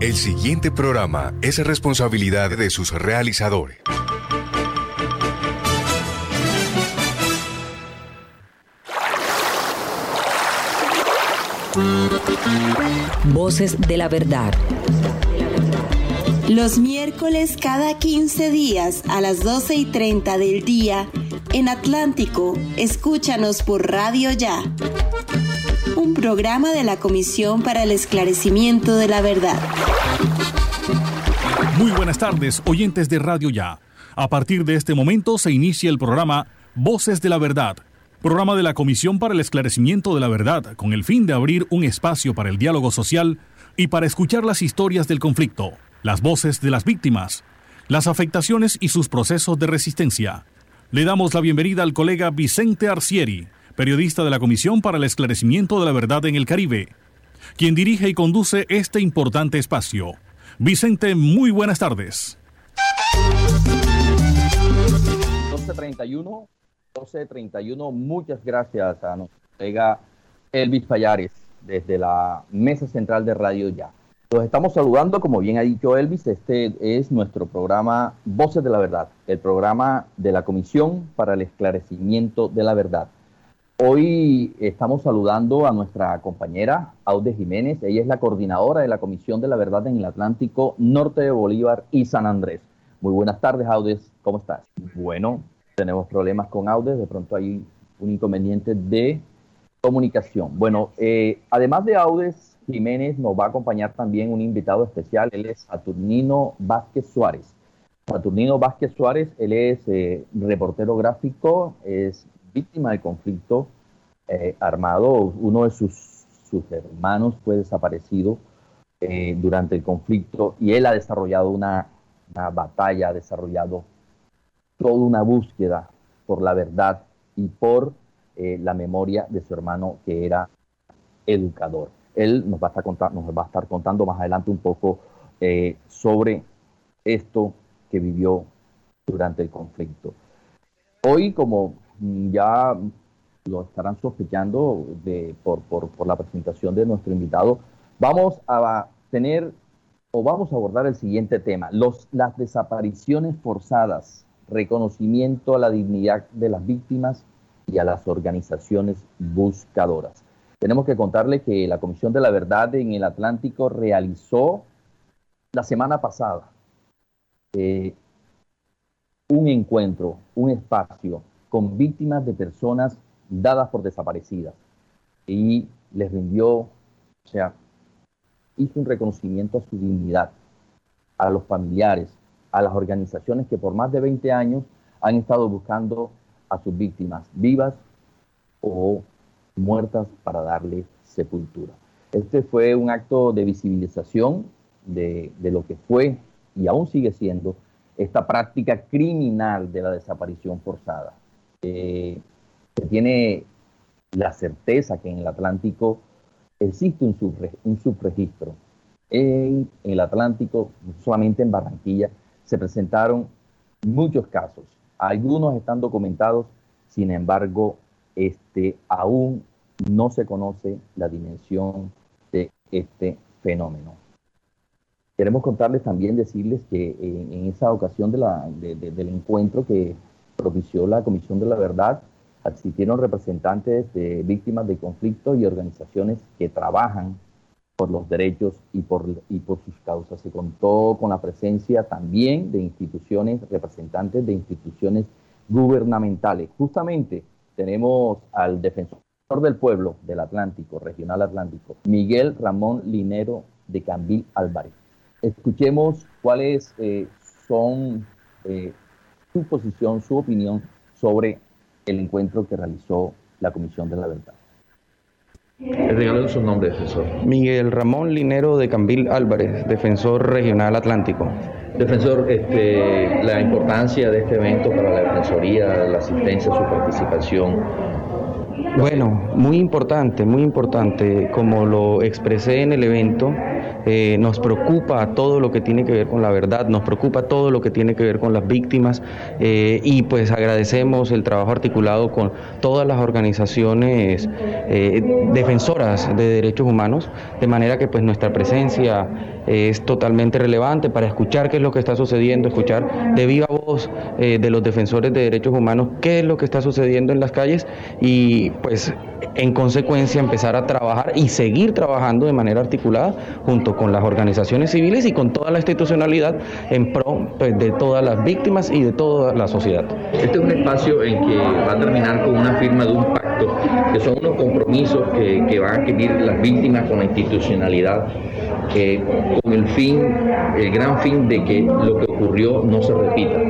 El siguiente programa es responsabilidad de sus realizadores. Voces de la verdad. Los miércoles cada 15 días a las 12 y 30 del día en Atlántico, escúchanos por Radio Ya. Un programa de la Comisión para el Esclarecimiento de la Verdad. Muy buenas tardes, oyentes de Radio Ya. A partir de este momento se inicia el programa Voces de la Verdad programa de la Comisión para el Esclarecimiento de la Verdad, con el fin de abrir un espacio para el diálogo social y para escuchar las historias del conflicto, las voces de las víctimas, las afectaciones y sus procesos de resistencia. Le damos la bienvenida al colega Vicente Arcieri, periodista de la Comisión para el Esclarecimiento de la Verdad en el Caribe, quien dirige y conduce este importante espacio. Vicente, muy buenas tardes. 1231 12.31. Muchas gracias a nuestro colega Elvis Payares desde la mesa central de Radio Ya. Los estamos saludando, como bien ha dicho Elvis, este es nuestro programa Voces de la Verdad, el programa de la Comisión para el Esclarecimiento de la Verdad. Hoy estamos saludando a nuestra compañera Aude Jiménez, ella es la coordinadora de la Comisión de la Verdad en el Atlántico Norte de Bolívar y San Andrés. Muy buenas tardes, Audes, ¿cómo estás? Bueno, tenemos problemas con Audes, de pronto hay un inconveniente de comunicación. Bueno, eh, además de Audes, Jiménez nos va a acompañar también un invitado especial, él es Saturnino Vázquez Suárez. Saturnino Vázquez Suárez, él es eh, reportero gráfico, es víctima de conflicto eh, armado, uno de sus, sus, hermanos fue desaparecido durante el conflicto y él ha desarrollado una, batalla, ha desarrollado toda una búsqueda por la verdad y por eh, la memoria de su hermano que era educador. Él nos va a estar, contando, nos va a estar contando más adelante un poco eh, sobre esto que vivió durante el conflicto. Hoy, como ya lo estarán sospechando de, por, por, por la presentación de nuestro invitado, vamos a tener o vamos a abordar el siguiente tema, los, las desapariciones forzadas reconocimiento a la dignidad de las víctimas y a las organizaciones buscadoras. Tenemos que contarle que la Comisión de la Verdad en el Atlántico realizó la semana pasada eh, un encuentro, un espacio con víctimas de personas dadas por desaparecidas y les rindió, o sea, hizo un reconocimiento a su dignidad, a los familiares, a las organizaciones que por más de 20 años han estado buscando a sus víctimas vivas o muertas para darles sepultura. Este fue un acto de visibilización de, lo que fue y aún sigue siendo esta práctica criminal de la desaparición forzada. Se tiene la certeza que en el Atlántico existe un, un subregistro. En, el Atlántico, solamente en Barranquilla, se presentaron muchos casos. Algunos están documentados, sin embargo, este, aún no se conoce la dimensión de este fenómeno. Queremos contarles también, decirles que en, esa ocasión del encuentro que propició la Comisión de la Verdad, asistieron representantes de víctimas de conflicto y organizaciones que trabajan por los derechos y por, y por sus causas. Se contó con la presencia también de instituciones, representantes de instituciones gubernamentales. Justamente tenemos al defensor del pueblo del Atlántico, regional Atlántico, Miguel Ramón Linero de Cambil Álvarez. Escuchemos cuáles eh, son eh, su posición, su opinión sobre el encuentro que realizó la Comisión de la Verdad. Regalen su nombre, defensor. Miguel Ramón Linero de Cambil Álvarez, defensor regional atlántico. Defensor, este, la importancia de este evento para la Defensoría, la asistencia, su participación, Bueno, muy importante, muy importante. Como lo expresé en el evento, eh, nos preocupa todo lo que tiene que ver con la verdad, nos preocupa todo lo que tiene que ver con las víctimas eh, y pues agradecemos el trabajo articulado con todas las organizaciones eh, defensoras de derechos humanos, de manera que pues nuestra presencia es totalmente relevante para escuchar qué es lo que está sucediendo, escuchar de viva voz de los defensores de derechos humanos qué es lo que está sucediendo en las calles y pues en consecuencia empezar a trabajar y seguir trabajando de manera articulada junto con las organizaciones civiles y con toda la institucionalidad en pro pues, de todas las víctimas y de toda la sociedad. Este es un espacio en que va a terminar con una firma de un pacto, que son unos compromisos que, que van a adquirir las víctimas con la institucionalidad con el fin, el gran fin de que lo que ocurrió no se repita.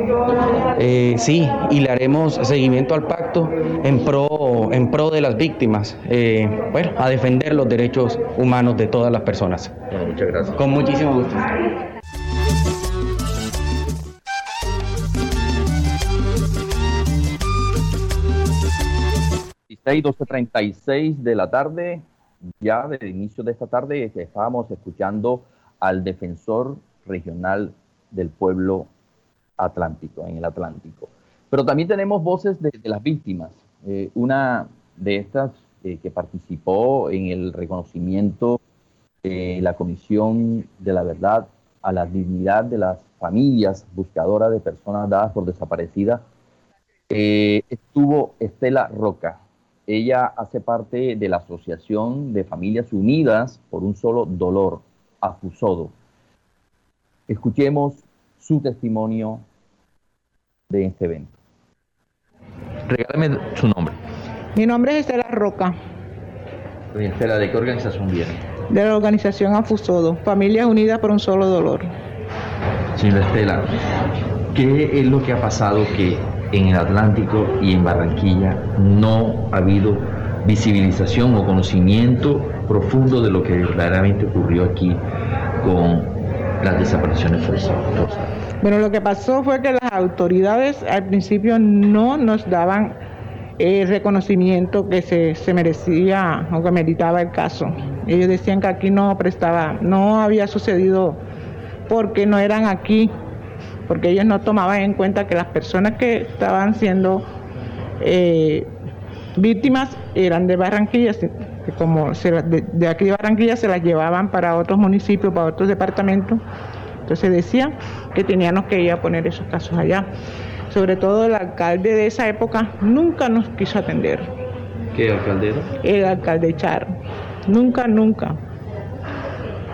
Eh, sí, y le haremos seguimiento al pacto en pro, en pro de las víctimas, eh, bueno, a defender los derechos humanos de todas las personas. muchas gracias. Con muchísimo gusto. 12.36 de la tarde, ya desde el inicio de esta tarde estábamos escuchando al defensor regional del pueblo atlántico, en el Atlántico. Pero también tenemos voces de, las víctimas. Eh, una de estas eh, que participó en el reconocimiento de la Comisión de la Verdad a la dignidad de las familias buscadoras de personas dadas por desaparecidas, eh, estuvo Estela Roca, ella hace parte de la Asociación de Familias Unidas por un solo dolor, AFUSODO. Escuchemos su testimonio de este evento. Regálame su nombre. Mi nombre es Estela Roca. Estela, ¿de qué organización viene? De la organización AFUSODO, Familias Unidas por un solo dolor. Señora Estela, ¿qué es lo que ha pasado que en el Atlántico y en Barranquilla no ha habido visibilización o conocimiento profundo de lo que verdaderamente ocurrió aquí con las desapariciones forzadas. Bueno, lo que pasó fue que las autoridades al principio no nos daban el reconocimiento que se, se, merecía o que meritaba el caso. Ellos decían que aquí no prestaba, no había sucedido porque no eran aquí porque ellos no tomaban en cuenta que las personas que estaban siendo eh, víctimas eran de Barranquilla, que como de, aquí de Barranquilla se las llevaban para otros municipios, para otros departamentos. Entonces decían que teníamos que ir a poner esos casos allá. Sobre todo el alcalde de esa época nunca nos quiso atender. ¿Qué alcalde era? El alcalde Char. Nunca, nunca.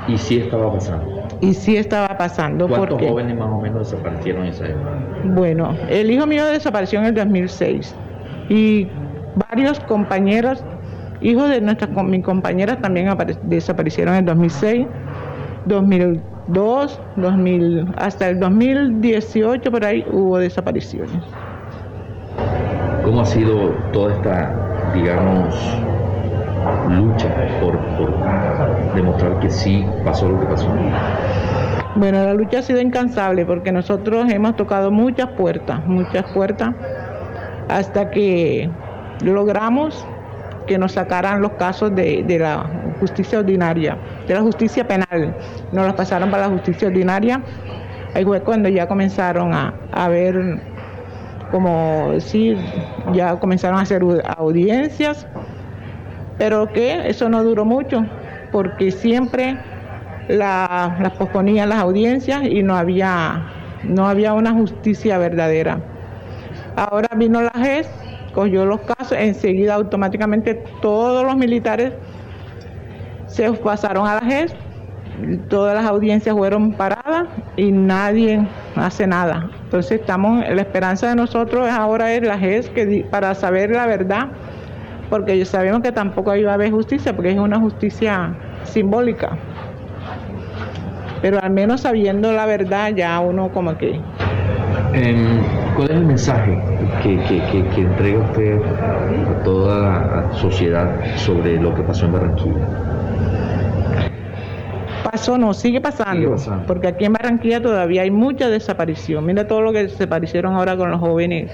¿Y si estaba pasando? Y sí estaba pasando. ¿Cuántos jóvenes más o menos desaparecieron en esa época? Bueno, el hijo mío desapareció en el 2006 y varios compañeros, hijos de nuestras mis compañeras también desaparecieron en el 2006, 2002, 2000, hasta el 2018 por ahí hubo desapariciones. ¿Cómo ha sido toda esta, digamos, lucha por, demostrar que sí pasó lo que pasó? Bueno, la lucha ha sido incansable porque nosotros hemos tocado muchas puertas, muchas puertas, hasta que logramos que nos sacaran los casos de, la justicia ordinaria, de la justicia penal. Nos los pasaron para la justicia ordinaria. Ahí fue cuando ya comenzaron a, a ver, como decir, ya comenzaron a hacer audiencias pero que eso no duró mucho, porque siempre las posponían las audiencias y no había, no había una justicia verdadera. Ahora vino la GES, cogió los casos, enseguida automáticamente todos los militares se pasaron a la GES, todas las audiencias fueron paradas y nadie hace nada. Entonces estamos, la esperanza de nosotros ahora es la GES que, para saber la verdad porque sabemos que tampoco iba a haber justicia, porque es una justicia simbólica. Pero al menos sabiendo la verdad, ya uno como que... Em, ¿Cuál es el mensaje que, que, entrega usted a toda la sociedad sobre lo que pasó en Barranquilla? Pasó, no, sigue pasando, porque aquí en Barranquilla todavía hay mucha desaparición. Mira todo lo que desaparecieron ahora con los jóvenes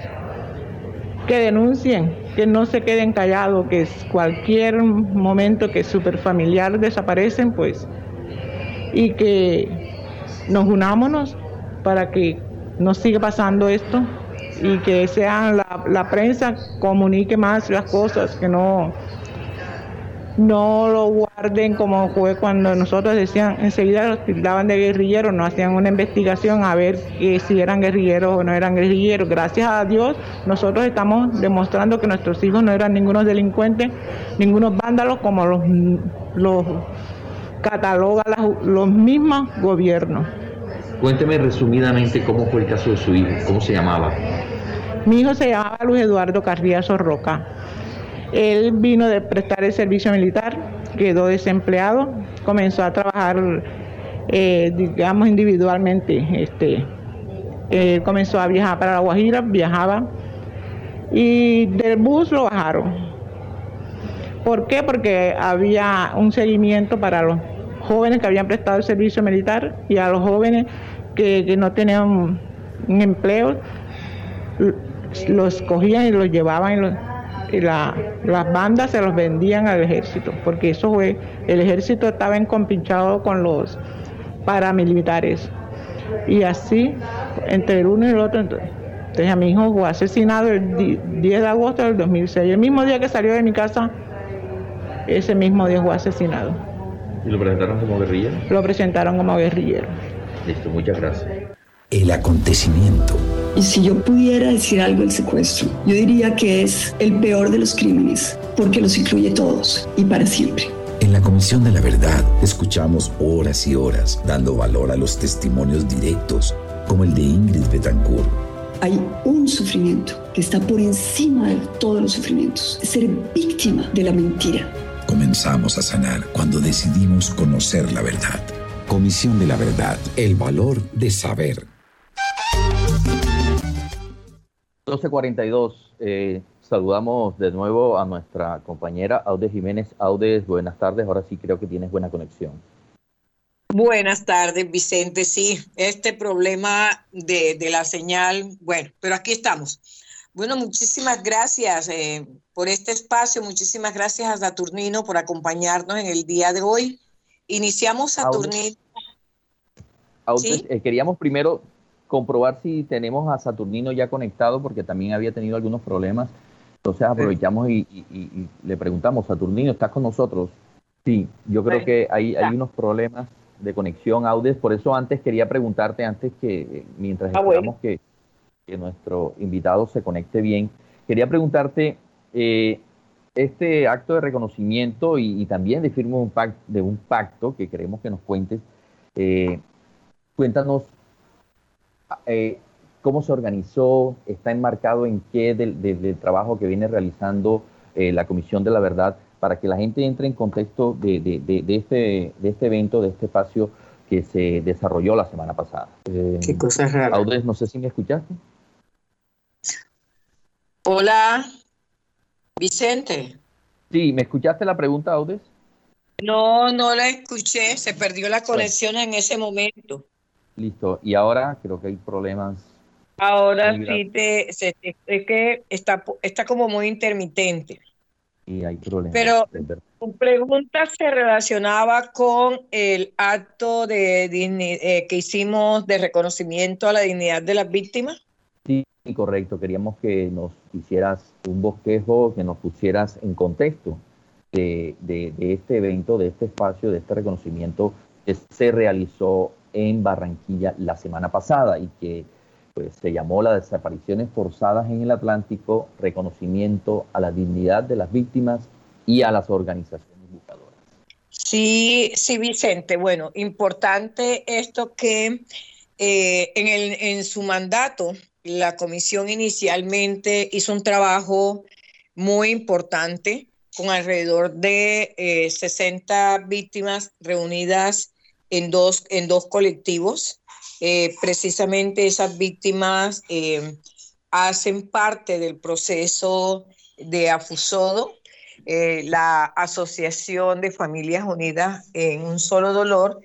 que denuncien, que no se queden callados, que cualquier momento que super familiar desaparecen, pues, y que nos unámonos para que no siga pasando esto y que sea la prensa comunique más las cosas, que no no lo guarden como fue cuando nosotros decían, enseguida los tildaban de guerrilleros, no hacían una investigación a ver que si eran guerrilleros o no eran guerrilleros. Gracias a Dios, nosotros estamos demostrando que nuestros hijos no eran ningunos delincuentes, ningunos vándalos como los, los catalogan los mismos gobiernos. Cuénteme resumidamente cómo fue el caso de su hijo, cómo se llamaba. Mi hijo se llamaba Luis Eduardo Carriazo Roca. Él vino de prestar el servicio militar, quedó desempleado, comenzó a trabajar, eh, digamos, individualmente. Este, comenzó a viajar para La Guajira, viajaba y del bus lo bajaron. ¿Por qué? Porque había un seguimiento para los jóvenes que habían prestado el servicio militar y a los jóvenes que, no tenían un empleo, los cogían y los llevaban y la, las bandas se los vendían al ejército, porque eso fue, el ejército estaba encompinchado con los paramilitares. Y así, entre el uno y el otro, entonces, a mi hijo fue asesinado el 10 de agosto del 2006. El mismo día que salió de mi casa, ese mismo día fue asesinado. ¿Y lo presentaron como guerrillero? Lo presentaron como guerrillero. Listo, muchas gracias. El acontecimiento y si yo pudiera decir algo del secuestro, yo diría que es el peor de los crímenes, porque los incluye todos y para siempre. En la Comisión de la Verdad escuchamos horas y horas dando valor a los testimonios directos, como el de Ingrid Betancourt. Hay un sufrimiento que está por encima de todos los sufrimientos, ser víctima de la mentira. Comenzamos a sanar cuando decidimos conocer la verdad. Comisión de la Verdad, el valor de saber. 12.42. Eh, saludamos de nuevo a nuestra compañera Audes Jiménez. Audes, buenas tardes. Ahora sí creo que tienes buena conexión. Buenas tardes, Vicente. Sí, este problema de, la señal, bueno, pero aquí estamos. Bueno, muchísimas gracias eh, por este espacio. Muchísimas gracias a Saturnino por acompañarnos en el día de hoy. Iniciamos Saturnino. Audes, eh, queríamos primero comprobar si tenemos a Saturnino ya conectado, porque también había tenido algunos problemas. Entonces aprovechamos y, le preguntamos, Saturnino, ¿estás con nosotros? Sí, yo creo que hay, hay unos problemas de conexión, Audes, por eso antes quería preguntarte, antes que, mientras ah, esperamos que, nuestro invitado se conecte bien, quería preguntarte, eh, este acto de reconocimiento y, también de firma un pacto, de un pacto que queremos que nos cuentes, eh, cuéntanos eh, cómo se organizó, está enmarcado en qué del, trabajo que viene realizando eh, la Comisión de la Verdad, para que la gente entre en contexto de, este, de este evento, de este espacio que se desarrolló la semana pasada. Eh, qué cosa rara. Audrey, no sé si me escuchaste. Hola, Vicente. Sí, ¿me escuchaste la pregunta, Audes? No, no la escuché, se perdió la conexión en ese momento. Listo. Y ahora creo que hay problemas. Ahora sí te, es que está, está como muy intermitente. Y hay problemas. Pero tu pregunta se relacionaba con el acto de eh, que hicimos de reconocimiento a la dignidad de las víctimas. Sí, correcto. Queríamos que nos hicieras un bosquejo, que nos pusieras en contexto de, de, de este evento, de este espacio, de este reconocimiento que se realizó en Barranquilla la semana pasada y que pues, se llamó las desapariciones forzadas en el Atlántico, reconocimiento a la dignidad de las víctimas y a las organizaciones buscadoras. Sí, sí, Vicente. Bueno, importante esto que eh, en, el, en su mandato la comisión inicialmente hizo un trabajo muy importante con alrededor de 60 eh, víctimas reunidas en dos, en dos colectivos. Eh, precisamente esas víctimas eh, hacen parte del proceso de AFUSODO, eh, la Asociación de Familias Unidas en un solo dolor,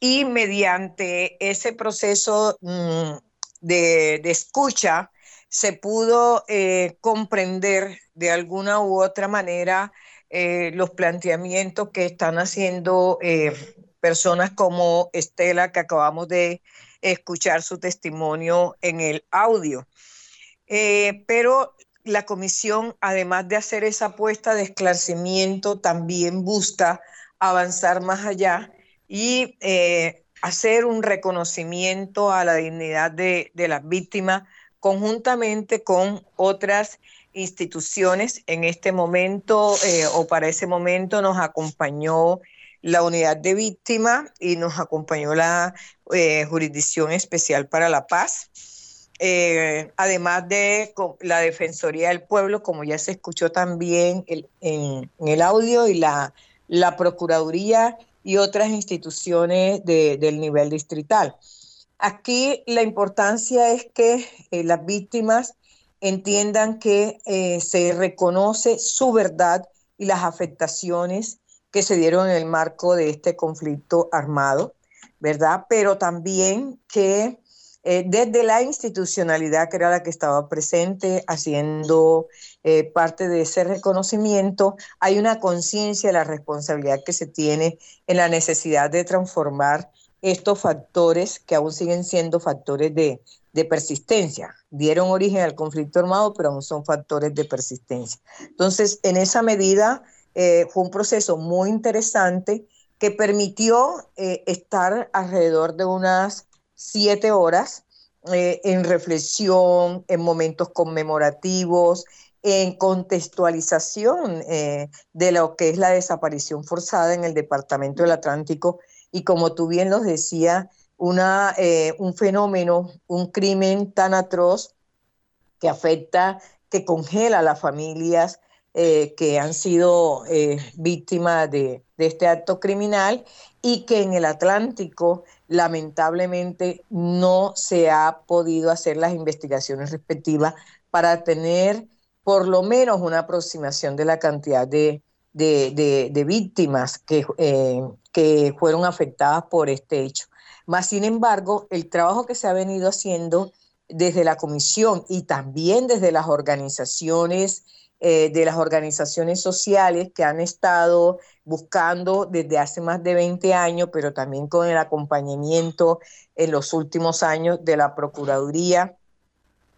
y mediante ese proceso mm, de, de escucha se pudo comprender de alguna u otra manera los planteamientos que están haciendo personas como Estela, que acabamos de escuchar su testimonio en el audio. pero la comisión, además de hacer esa apuesta de esclarecimiento, también busca avanzar más allá y eh, hacer un reconocimiento a la dignidad de, las víctimas conjuntamente con otras instituciones. En este momento eh, o para ese momento nos acompañó la unidad de víctimas y nos acompañó la eh, Jurisdicción Especial para la Paz. además de la Defensoría del Pueblo, como ya se escuchó también en, el audio, y la, la Procuraduría y otras instituciones del nivel distrital. Aquí la importancia es que eh, las víctimas entiendan que eh, se reconoce su verdad y las afectaciones que se dieron en el marco de este conflicto armado, ¿verdad? Pero también que eh, desde la institucionalidad que era la que estaba presente haciendo eh, parte de ese reconocimiento, hay una conciencia de la responsabilidad que se tiene en la necesidad de transformar estos factores que aún siguen siendo factores de, persistencia. Dieron origen al conflicto armado, pero aún son factores de persistencia. Entonces, en esa medida, eh, fue un proceso muy interesante que permitió estar alrededor de unas siete horas eh, en reflexión, en momentos conmemorativos, en contextualización eh, de lo que es la desaparición forzada en el Departamento del Atlántico. Y como tú bien nos decía, una, eh, un fenómeno, un crimen tan atroz que afecta, que congela a las familias que han sido víctimas de, de este acto criminal y que en el Atlántico lamentablemente no se ha podido hacer las investigaciones respectivas para tener por lo menos una aproximación de la cantidad de, víctimas que, eh, que fueron afectadas por este hecho. Más sin embargo, el trabajo que se ha venido haciendo desde la comisión y también desde las organizaciones eh, de las organizaciones sociales que han estado buscando desde hace más de 20 años, pero también con el acompañamiento en los últimos años de la Procuraduría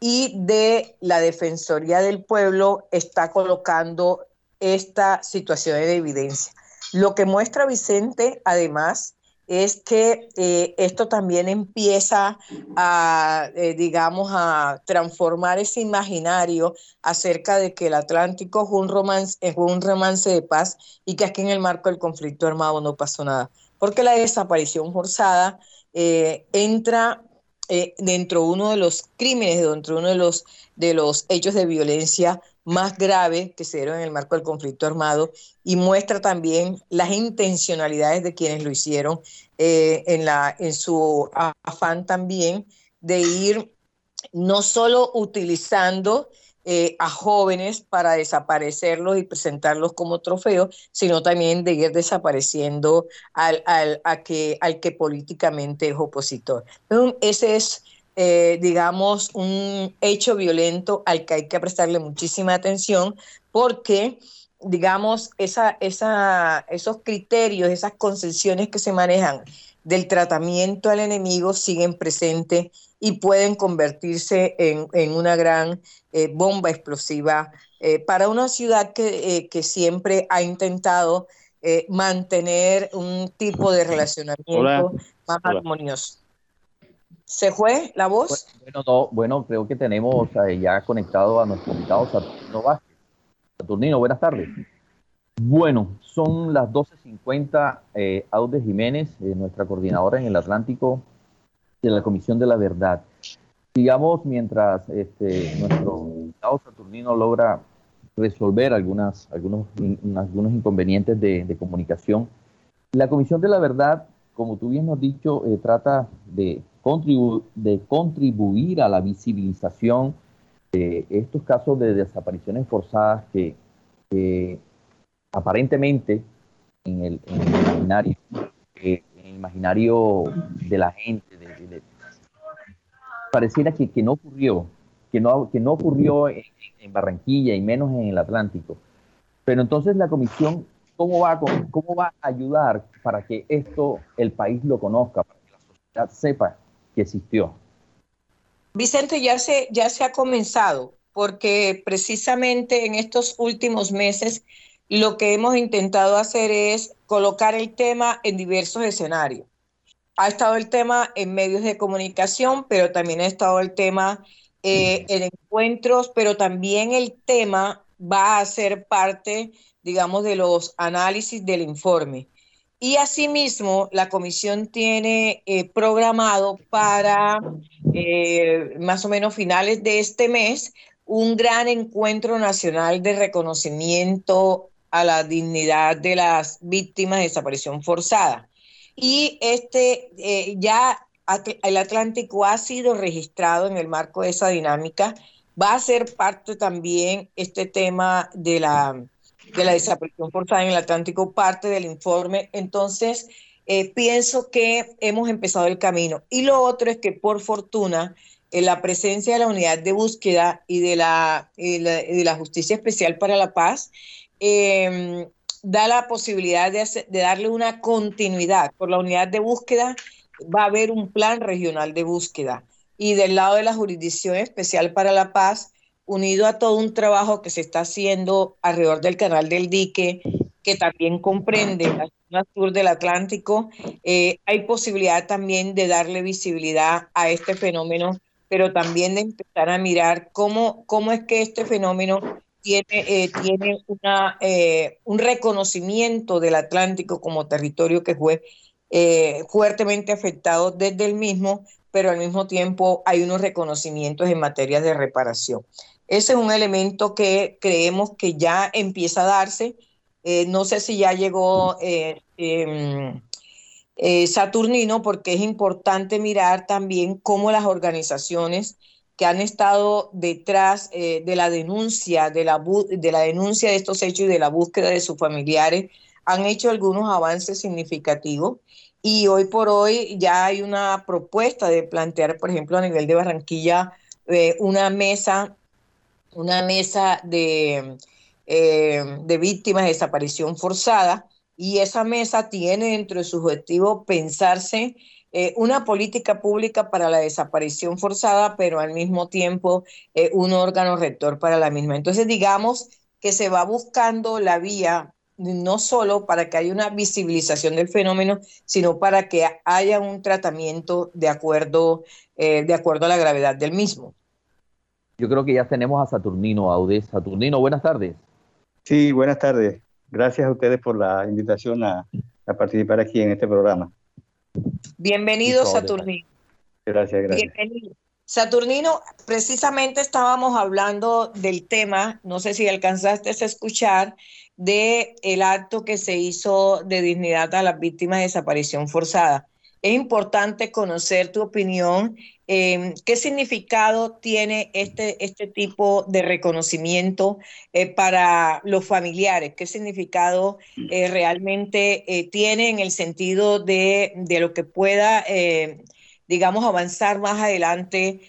y de la Defensoría del Pueblo, está colocando esta situación de evidencia. Lo que muestra Vicente, además, es que eh, esto también empieza a, eh, digamos, a transformar ese imaginario acerca de que el Atlántico es un, romance, es un romance de paz y que aquí en el marco del conflicto armado no pasó nada. Porque la desaparición forzada eh, entra dentro de uno de los crímenes, dentro de uno de los, de los hechos de violencia más grave que se dieron en el marco del conflicto armado y muestra también las intencionalidades de quienes lo hicieron eh, en, la, en su afán también de ir no solo utilizando eh, a jóvenes para desaparecerlos y presentarlos como trofeos, sino también de ir desapareciendo al, al, a que, al que políticamente es opositor. ese es eh, digamos, un hecho violento al que hay que prestarle muchísima atención porque, digamos, esa, esa, esos criterios, esas concesiones que se manejan del tratamiento al enemigo siguen presentes y pueden convertirse en, una gran eh, bomba explosiva eh, para una ciudad que, que, siempre ha intentado mantener un tipo de relacionamiento más armonioso. ¿Se fue la voz? Bueno, bueno creo que tenemos eh, ya conectado a nuestro invitado Saturnino Vázquez. Saturnino, buenas tardes. Bueno, son las 12.50. Eh, Aude Jiménez, eh, nuestra coordinadora en el Atlántico de la Comisión de la Verdad. Digamos, mientras este, nuestro invitado Saturnino logra resolver algunas, algunos, algunos inconvenientes de, de, comunicación, la Comisión de la Verdad, como tú bien nos has dicho, eh, trata de de contribuir a la visibilización de estos casos de desapariciones forzadas que, aparentemente en el, imaginario, eh, en el imaginario de la gente, pareciera que, que, no ocurrió, que no, que no ocurrió en, Barranquilla y menos en el Atlántico. Pero entonces la comisión, ¿cómo va, ¿cómo va a ayudar para que esto el país lo conozca, para que la sociedad sepa que existió? Vicente, ya se, ya se ha comenzado, porque precisamente en estos últimos meses lo que hemos intentado hacer es colocar el tema en diversos escenarios. Ha estado el tema en medios de comunicación, pero también ha estado el tema eh, en encuentros, pero también el tema va a ser parte, digamos, de los análisis del informe. Y asimismo, la comisión tiene eh, programado para eh, más o menos finales de este mes un gran encuentro nacional de reconocimiento a la dignidad de las víctimas de desaparición forzada. Y este eh, ya el Atlántico ha sido registrado en el marco de esa dinámica. Va a ser parte también este tema de la, de la desaparición forzada en el Atlántico, parte del informe. Entonces, eh, pienso que hemos empezado el camino. Y lo otro es que por fortuna, en la presencia de la unidad de búsqueda y de la, de la Justicia Especial para la Paz, eh, da la posibilidad de darle una continuidad. Por la unidad de búsqueda va a haber un plan regional de búsqueda. Y del lado de la Jurisdicción Especial para la Paz, unido a todo un trabajo que se está haciendo alrededor del canal del dique, que también comprende la zona sur del Atlántico, eh, hay posibilidad también de darle visibilidad a este fenómeno, pero también de empezar a mirar cómo, cómo es que este fenómeno tiene, eh, tiene eh, un reconocimiento del Atlántico como territorio que fue fuertemente afectado desde el mismo, pero al mismo tiempo hay unos reconocimientos en materia de reparación. Ese es un elemento que creemos que ya empieza a darse. no sé si ya llegó em, Saturnino, porque es importante mirar también cómo las organizaciones que han estado detrás eh, de la denuncia, de la, de la denuncia de estos hechos y de la búsqueda de sus familiares, han hecho algunos avances significativos y hoy por hoy ya hay una propuesta de plantear, por ejemplo, a nivel de Barranquilla, eh, una mesa, una mesa de, eh, de víctimas de desaparición forzada y esa mesa tiene dentro de su objetivo pensarse eh, una política pública para la desaparición forzada, pero al mismo tiempo eh, un órgano rector para la misma. Entonces, digamos que se va buscando la vía no solo para que haya una visibilización del fenómeno, sino para que haya un tratamiento de acuerdo, de acuerdo a la gravedad del mismo. Yo creo que ya tenemos a Saturnino Aude. Saturnino, buenas tardes. Sí, buenas tardes. Gracias a ustedes por la invitación a participar aquí en este programa. Bienvenido, Saturnino. Gracias, gracias. Bienvenido. Saturnino, precisamente estábamos hablando del tema, no sé si alcanzaste a escuchar, de el acto que se hizo de dignidad a las víctimas de desaparición forzada. Es importante conocer tu opinión. Em, ¿Qué significado tiene este, este tipo de reconocimiento eh, para los familiares? ¿Qué significado eh, realmente eh, tiene en el sentido de, de lo que pueda, digamos, avanzar más adelante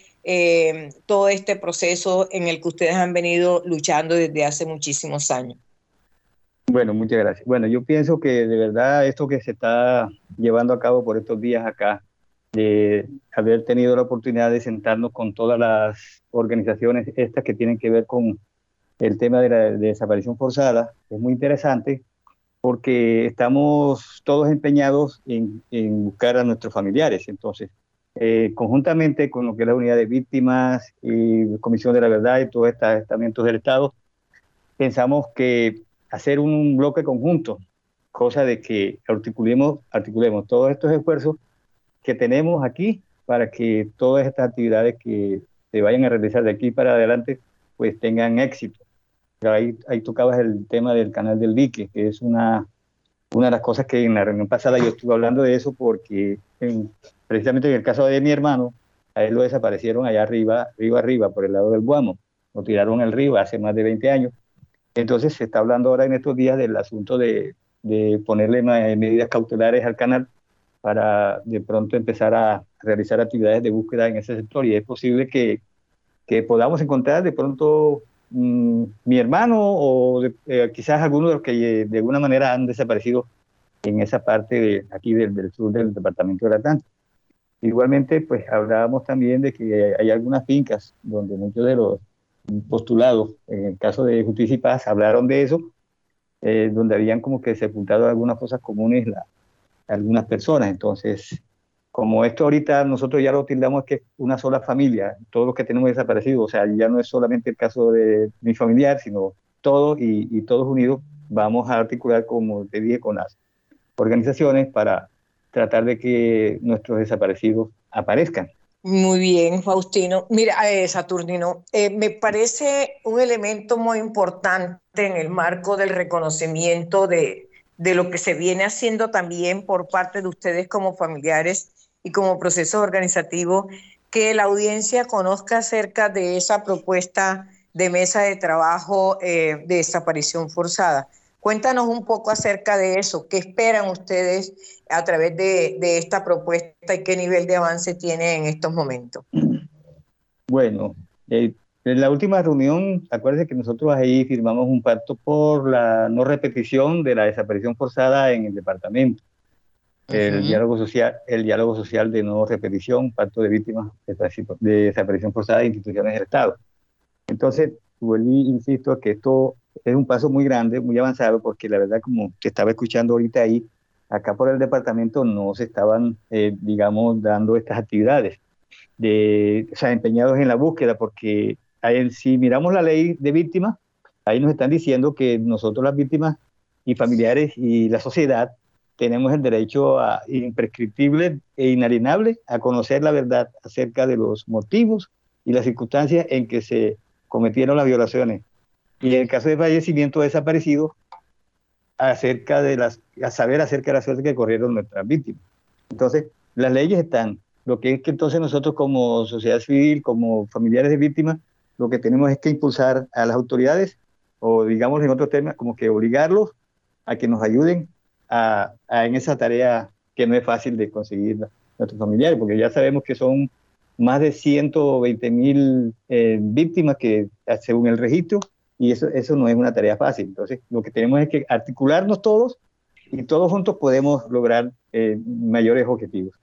todo este proceso en el que ustedes han venido luchando desde hace muchísimos años? Bueno, muchas gracias. Bueno, yo pienso que de verdad esto que se está llevando a cabo por estos días acá, de haber tenido la oportunidad de sentarnos con todas las organizaciones estas que tienen que ver con el tema de la desaparición forzada, es muy interesante porque estamos todos empeñados en, buscar a nuestros familiares. Entonces, eh, conjuntamente con lo que es la unidad de víctimas y Comisión de la Verdad y todos estos estamentos del Estado, pensamos que hacer un bloque conjunto, cosa de que articulemos, articulemos todos estos esfuerzos que tenemos aquí para que todas estas actividades que se vayan a realizar de aquí para adelante pues tengan éxito. Ahí, ahí tocabas el tema del canal del dique, que es una, una de las cosas que en la reunión pasada yo estuve hablando de eso porque precisamente en el caso de mi hermano, a él lo desaparecieron allá arriba, arriba, arriba, por el lado del Guamo. Lo tiraron al río hace más de 20 años entonces se está hablando ahora en estos días del asunto de, ponerle medidas cautelares al canal para de pronto empezar a realizar actividades de búsqueda en ese sector y es posible que que podamos encontrar de pronto mm, mi hermano o eh, quizás algunos de los que de alguna manera han desaparecido en esa parte de aquí del, sur del departamento de Atlántico. Igualmente, pues hablábamos también de que hay algunas fincas donde muchos de los postulados, en el caso de Justicia y Paz, hablaron de eso, eh, donde habían como que sepultado algunas cosas comunes la, algunas personas. Entonces, como esto ahorita nosotros ya lo tildamos que es una sola familia, todos los que tenemos desaparecidos, o sea, ya no es solamente el caso de mi familiar, sino todos y todos unidos vamos a articular, como te dije, con las organizaciones para tratar de que nuestros desaparecidos aparezcan. Muy bien, Faustino. Mira, eh, Saturnino, eh, me parece un elemento muy importante en el marco del reconocimiento de, lo que se viene haciendo también por parte de ustedes como familiares y como proceso organizativo, que la audiencia conozca acerca de esa propuesta de mesa de trabajo eh, de desaparición forzada. Cuéntanos un poco acerca de eso. ¿Qué esperan ustedes a través de, esta propuesta y qué nivel de avance tiene en estos momentos? Bueno, eh, en la última reunión, acuérdense que nosotros ahí firmamos un pacto por la no repetición de la desaparición forzada en el departamento. El diálogo social, el diálogo social de no repetición, pacto de víctimas de desaparición forzada de instituciones del Estado. Entonces, vuelvo insisto que esto es un paso muy grande, muy avanzado, porque la verdad, como te estaba escuchando ahorita ahí, acá por el departamento no se estaban, eh, digamos, dando estas actividades, de, o sea, empeñados en la búsqueda, porque si miramos la ley de víctimas, ahí nos están diciendo que nosotros las víctimas y familiares y la sociedad tenemos el derecho a, imprescriptible e inalienable a conocer la verdad acerca de los motivos y las circunstancias en que se cometieron las violaciones y en el caso de fallecimiento desaparecido, acerca de las, a saber acerca de la suerte que corrieron nuestras víctimas. Entonces, las leyes están. Lo que es que entonces nosotros como sociedad civil, como familiares de víctimas, lo que tenemos es que impulsar a las autoridades, o digamos en otros temas, como que obligarlos a que nos ayuden a, en esa tarea que no es fácil de conseguir nuestros familiares, porque ya sabemos que son más de 120 mil eh, víctimas que, según el registro, y eso, eso no es una tarea fácil. Entonces, lo que tenemos es que articularnos todos y todos juntos podemos lograr eh, mayores objetivos.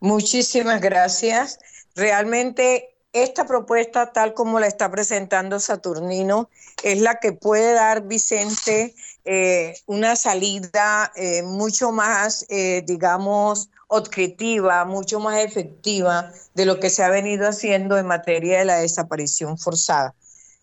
Muchísimas gracias. Realmente esta propuesta, tal como la está presentando Saturnino, es la que puede dar Vicente eh, una salida eh, mucho más, digamos, objetiva, mucho más efectiva de lo que se ha venido haciendo en materia de la desaparición forzada.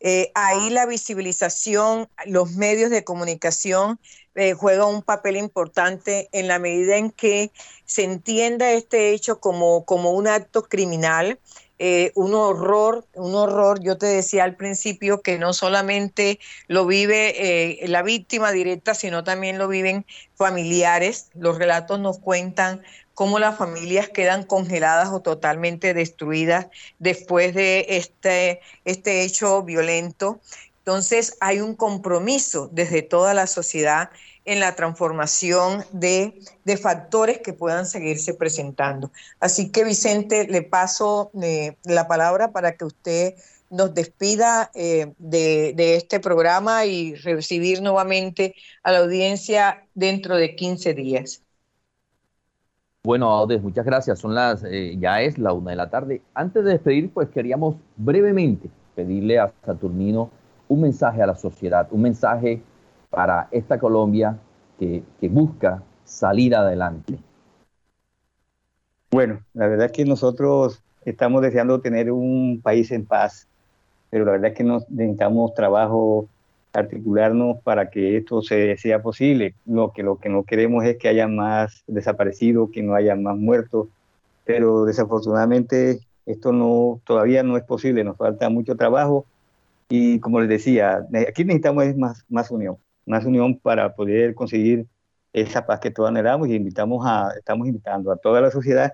Eh, ahí la visibilización, los medios de comunicación eh, juegan un papel importante en la medida en que se entienda este hecho como, como un acto criminal, eh, un horror, un horror, yo te decía al principio que no solamente lo vive la víctima directa, sino también lo viven familiares. Los relatos nos cuentan cómo las familias quedan congeladas o totalmente destruidas después de este, este hecho violento. Entonces hay un compromiso desde toda la sociedad en la transformación de, factores que puedan seguirse presentando. Así que Vicente, le paso eh, la palabra para que usted nos despida eh, de, de, este programa y recibir nuevamente a la audiencia dentro de 15 días. Bueno, Audes, muchas gracias. Son las, eh, ya es la una de la tarde. Antes de despedir, pues queríamos brevemente pedirle a Saturnino un mensaje a la sociedad, un mensaje para esta Colombia que, que busca salir adelante. Bueno, la verdad es que nosotros estamos deseando tener un país en paz, pero la verdad es que nos necesitamos trabajo articularnos para que esto sea posible. Lo que, lo que no queremos es que haya más desaparecidos, que no haya más muertos, pero desafortunadamente esto no todavía no es posible, nos falta mucho trabajo y como les decía, aquí necesitamos más, más unión, más unión para poder conseguir esa paz que todos anhelamos y invitamos a, estamos invitando a toda la sociedad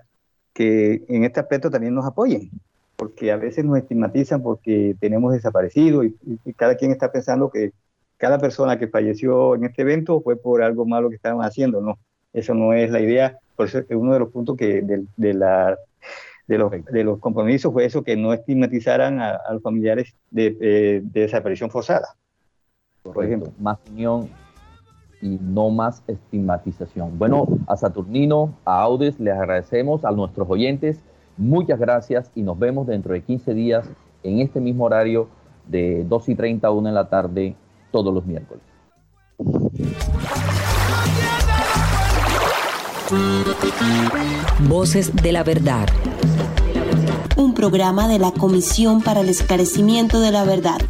que en este aspecto también nos apoyen, porque a veces nos estigmatizan porque tenemos desaparecido y, cada quien está pensando que cada persona que falleció en este evento fue por algo malo que estaban haciendo. No, eso no es la idea. Por eso es uno de los puntos que de, la de los, de los compromisos fue eso, que no estigmatizaran a, los familiares de, eh, de, desaparición forzada. Por ejemplo, más unión y no más estigmatización. Bueno, a Saturnino, a Audes, les agradecemos, a nuestros oyentes, muchas gracias y nos vemos dentro de 15 días en este mismo horario de 2 y 30 a 1 en la tarde todos los miércoles. Voces de la Verdad. Un programa de la Comisión para el Esclarecimiento de la Verdad.